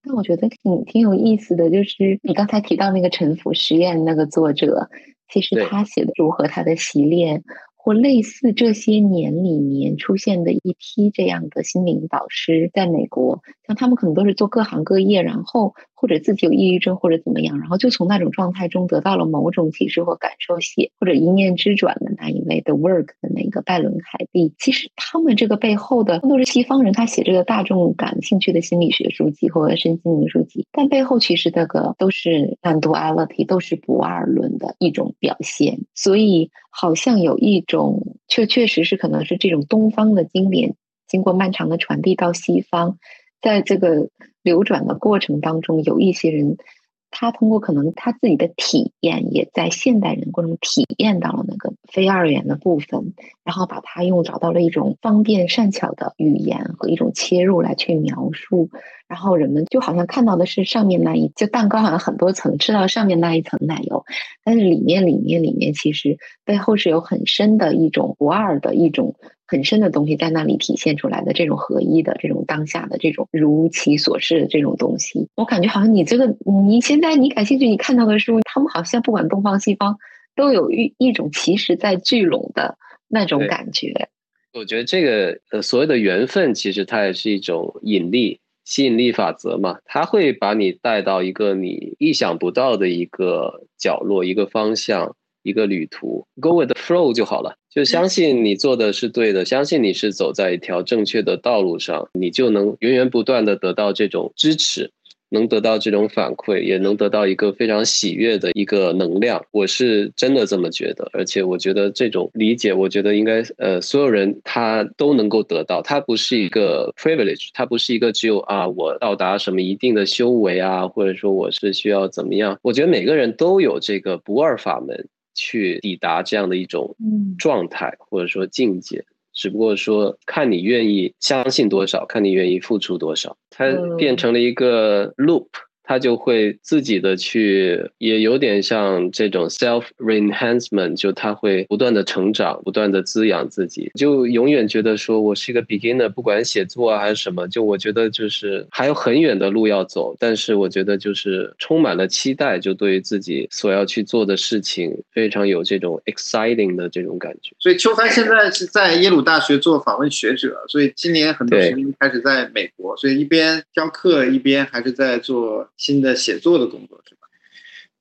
Speaker 4: 但我觉得挺挺有意思的，就是你刚才提到那个沉浮实验那个作者，其实他写的书和他的习练。或类似这些年里面出现的一批这样的心灵导师，在美国，像他们可能都是做各行各业，然后或者自己有抑郁症或者怎么样，然后就从那种状态中得到了某种启示或感受。写或者一念之转的那一位的 Work 的那个拜伦凯蒂，其实他们这个背后的都是西方人，他写这个大众感兴趣的心理学书籍或者身心灵书籍，但背后其实这个都是 non-duality，都是不二论的一种表现，所以好像有一种。确确实是可能是这种东方的经典，经过漫长的传递到西方，在这个流转的过程当中，有一些人。他通过可能他自己的体验，也在现代人过程中体验到了那个非二元的部分，然后把它用找到了一种方便善巧的语言和一种切入来去描述，然后人们就好像看到的是上面那一就蛋糕好像很多层，吃到上面那一层奶油，但是里面里面里面其实背后是有很深的一种不二的一种。很深的东西在那里体现出来的这种合一的这种当下的这种如其所示的这种东西，我感觉好像你这个你现在你感兴趣，你看到的书，他们好像不管东方西方都有一一种其实在聚拢的那种感觉。
Speaker 1: 我觉得这个呃所谓的缘分，其实它也是一种引力吸引力法则嘛，它会把你带到一个你意想不到的一个角落、一个方向、一个旅途，Go with the flow 就好了。就相信你做的是对的，相信你是走在一条正确的道路上，你就能源源不断的得到这种支持，能得到这种反馈，也能得到一个非常喜悦的一个能量。我是真的这么觉得，而且我觉得这种理解，我觉得应该呃所有人他都能够得到，它不是一个 privilege，它不是一个只有啊我到达什么一定的修为啊，或者说我是需要怎么样，我觉得每个人都有这个不二法门。去抵达这样的一种状态，或者说境界，只不过说看你愿意相信多少，看你愿意付出多少，它变成了一个 loop。他就会自己的去，也有点像这种 self reenhancement，就他会不断的成长，不断的滋养自己，就永远觉得说我是一个 beginner，不管写作啊还是什么，就我觉得就是还有很远的路要走，但是我觉得就是充满了期待，就对于自己所要去做的事情非常有这种 exciting 的这种感觉。
Speaker 5: 所以邱帆现在是在耶鲁大学做访问学者，所以今年很多学生开始在美国，所以一边教课一边还是在做。新的写作的工作是吧？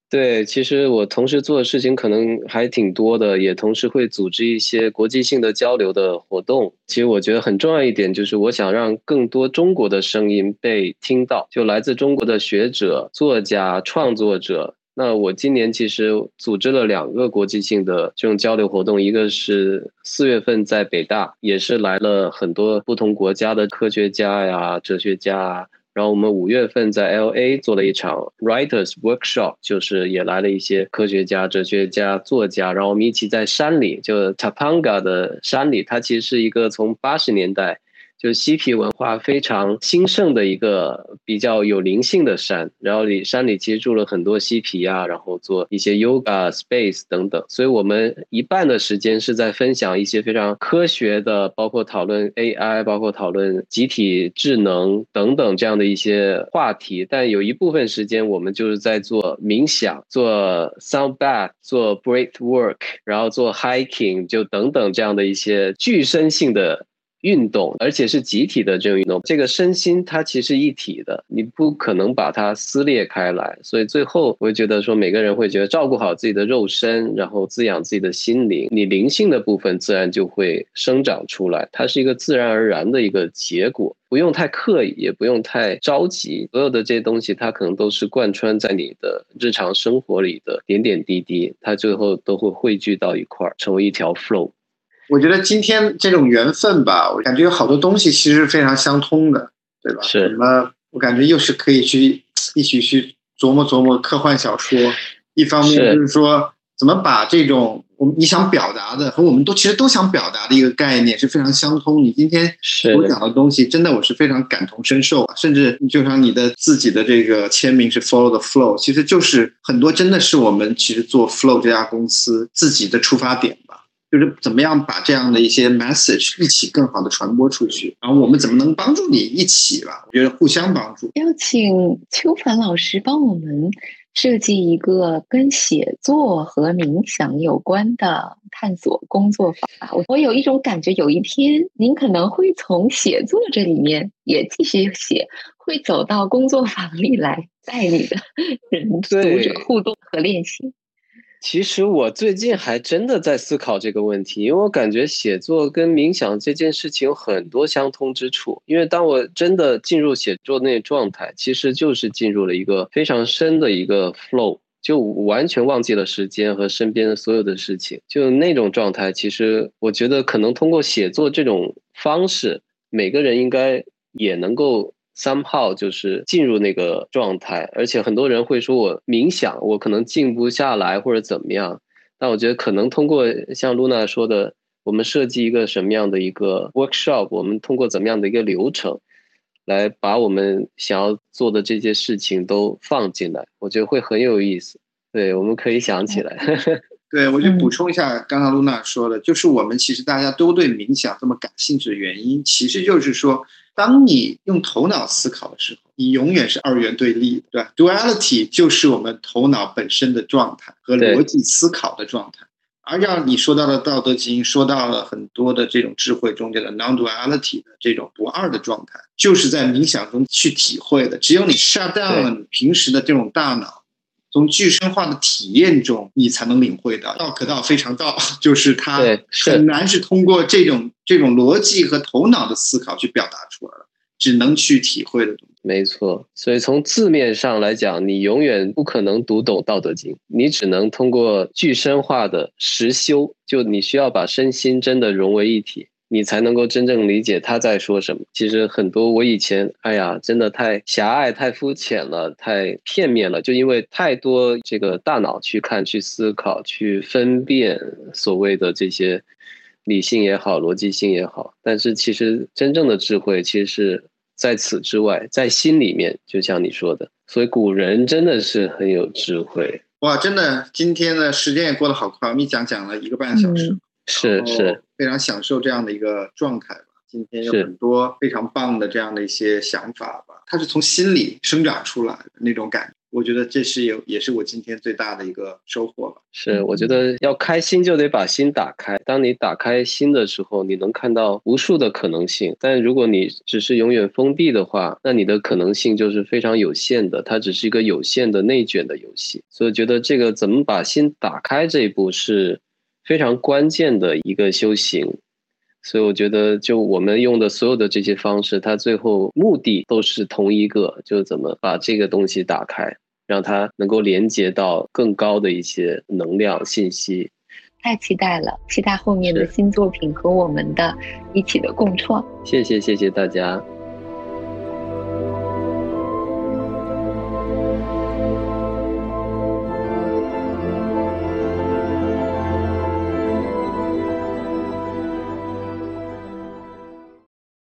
Speaker 1: 对，其实我同时做的事情可能还挺多的，也同时会组织一些国际性的交流的活动。其实我觉得很重要一点就是，我想让更多中国的声音被听到，就来自中国的学者、作家、创作者。那我今年其实组织了两个国际性的这种交流活动，一个是四月份在北大，也是来了很多不同国家的科学家呀、哲学家。然后我们五月份在 L A 做了一场 Writers Workshop，就是也来了一些科学家、哲学家、作家。然后我们一起在山里，就 Tapanga 的山里，它其实是一个从八十年代。就是嬉皮文化非常兴盛的一个比较有灵性的山，然后里山里其实住了很多嬉皮啊，然后做一些 yoga space 等等，所以我们一半的时间是在分享一些非常科学的，包括讨论 AI，包括讨论集体智能等等这样的一些话题，但有一部分时间我们就是在做冥想、做 sound bath、做 breath work，然后做 hiking，就等等这样的一些具身性的。运动，而且是集体的这种运动，这个身心它其实一体的，你不可能把它撕裂开来。所以最后，我会觉得说，每个人会觉得照顾好自己的肉身，然后滋养自己的心灵，你灵性的部分自然就会生长出来。它是一个自然而然的一个结果，不用太刻意，也不用太着急。所有的这些东西，它可能都是贯穿在你的日常生活里的点点滴滴，它最后都会汇聚到一块儿，成为一条 flow。
Speaker 5: 我觉得今天这种缘分吧，我感觉有好多东西其实是非常相通的，对吧？
Speaker 1: 是。
Speaker 5: 什么？我感觉又是可以去一起去琢磨琢磨科幻小说。一方面就是说，怎么把这种我们你想表达的和我们都其实都想表达的一个概念是非常相通。你今天所讲的东西，真的我是非常感同身受啊！甚至就像你的自己的这个签名是 “Follow the Flow”，其实就是很多真的是我们其实做 Flow 这家公司自己的出发点。就是怎么样把这样的一些 message 一起更好的传播出去，然后我们怎么能帮助你一起吧？我觉得互相帮助。
Speaker 4: 邀请秋凡老师帮我们设计一个跟写作和冥想有关的探索工作坊。我我有一种感觉，有一天您可能会从写作这里面也继续写，会走到工作坊里来带你的人读者互动和练习。
Speaker 1: 其实我最近还真的在思考这个问题，因为我感觉写作跟冥想这件事情有很多相通之处。因为当我真的进入写作那状态，其实就是进入了一个非常深的一个 flow，就完全忘记了时间和身边的所有的事情。就那种状态，其实我觉得可能通过写作这种方式，每个人应该也能够。Somehow 就是进入那个状态，而且很多人会说我冥想，我可能静不下来或者怎么样。但我觉得可能通过像露娜说的，我们设计一个什么样的一个 workshop，我们通过怎么样的一个流程，来把我们想要做的这些事情都放进来，我觉得会很有意思。对，我们可以想起来。
Speaker 5: 对，我就补充一下，刚刚露娜说的，就是我们其实大家都对冥想这么感兴趣的原因，其实就是说。当你用头脑思考的时候，你永远是二元对立的，对吧？Duality 就是我们头脑本身的状态和逻辑思考的状态。而让你说到了《道德经》，说到了很多的这种智慧中间的 non-duality 的这种不二的状态，就是在冥想中去体会的。只有你 shut down 了你平时的这种大脑。从具身化的体验中，你才能领会到道可道非常道，就是它很难是通过这种这种逻辑和头脑的思考去表达出来的，只能去体会的东西。
Speaker 1: 没错，所以从字面上来讲，你永远不可能读懂《道德经》，你只能通过具身化的实修，就你需要把身心真的融为一体。你才能够真正理解他在说什么。其实很多我以前，哎呀，真的太狭隘、太肤浅了、太片面了，就因为太多这个大脑去看、去思考、去分辨所谓的这些理性也好、逻辑性也好。但是其实真正的智慧，其实是在此之外，在心里面。就像你说的，所以古人真的是很有智慧。
Speaker 5: 哇，真的，今天的时间也过得好快，我们一讲讲了一个半小时。
Speaker 1: 是是，
Speaker 5: 非常享受这样的一个状态吧。今天有很多非常棒的这样的一些想法吧，它是从心里生长出来的那种感觉。我觉得这是有，也是我今天最大的一个收获吧。
Speaker 1: 是，我觉得要开心就得把心打开。当你打开心的时候，你能看到无数的可能性。但如果你只是永远封闭的话，那你的可能性就是非常有限的。它只是一个有限的内卷的游戏。所以，觉得这个怎么把心打开这一步是。非常关键的一个修行。所以我觉得就我们用的所有的这些方式它最后目的都是同一个就是怎么把这个东西打开让它能够连接到更高的一些能量信息。
Speaker 4: 太期待了期待后面的新作品和我们的一起的共创。
Speaker 1: 谢谢谢谢大家。